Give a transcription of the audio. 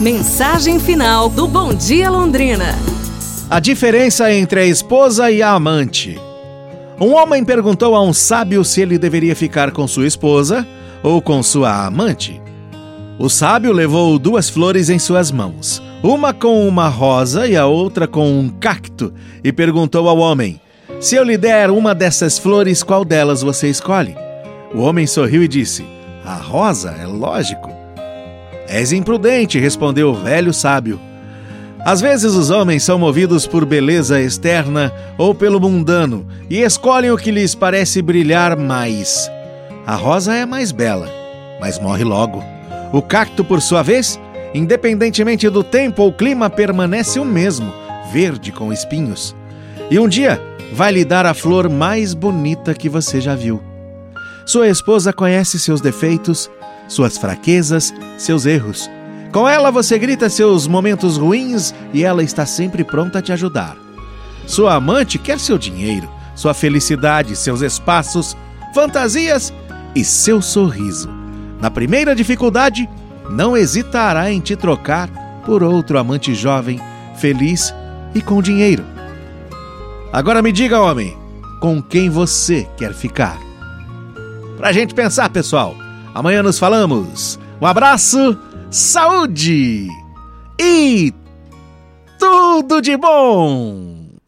Mensagem final do Bom Dia Londrina. A diferença entre a esposa e a amante. Um homem perguntou a um sábio se ele deveria ficar com sua esposa ou com sua amante. O sábio levou duas flores em suas mãos, uma com uma rosa e a outra com um cacto, e perguntou ao homem: Se eu lhe der uma dessas flores, qual delas você escolhe? O homem sorriu e disse: A rosa, é lógico. És imprudente, respondeu o velho sábio. Às vezes os homens são movidos por beleza externa ou pelo mundano e escolhem o que lhes parece brilhar mais. A rosa é mais bela, mas morre logo. O cacto, por sua vez, independentemente do tempo ou clima, permanece o mesmo, verde com espinhos. E um dia vai lhe dar a flor mais bonita que você já viu. Sua esposa conhece seus defeitos, suas fraquezas, seus erros. Com ela você grita seus momentos ruins e ela está sempre pronta a te ajudar. Sua amante quer seu dinheiro, sua felicidade, seus espaços, fantasias e seu sorriso. Na primeira dificuldade, não hesitará em te trocar por outro amante jovem, feliz e com dinheiro. Agora me diga, homem, com quem você quer ficar? Pra gente pensar, pessoal. Amanhã nos falamos. Um abraço, saúde e tudo de bom!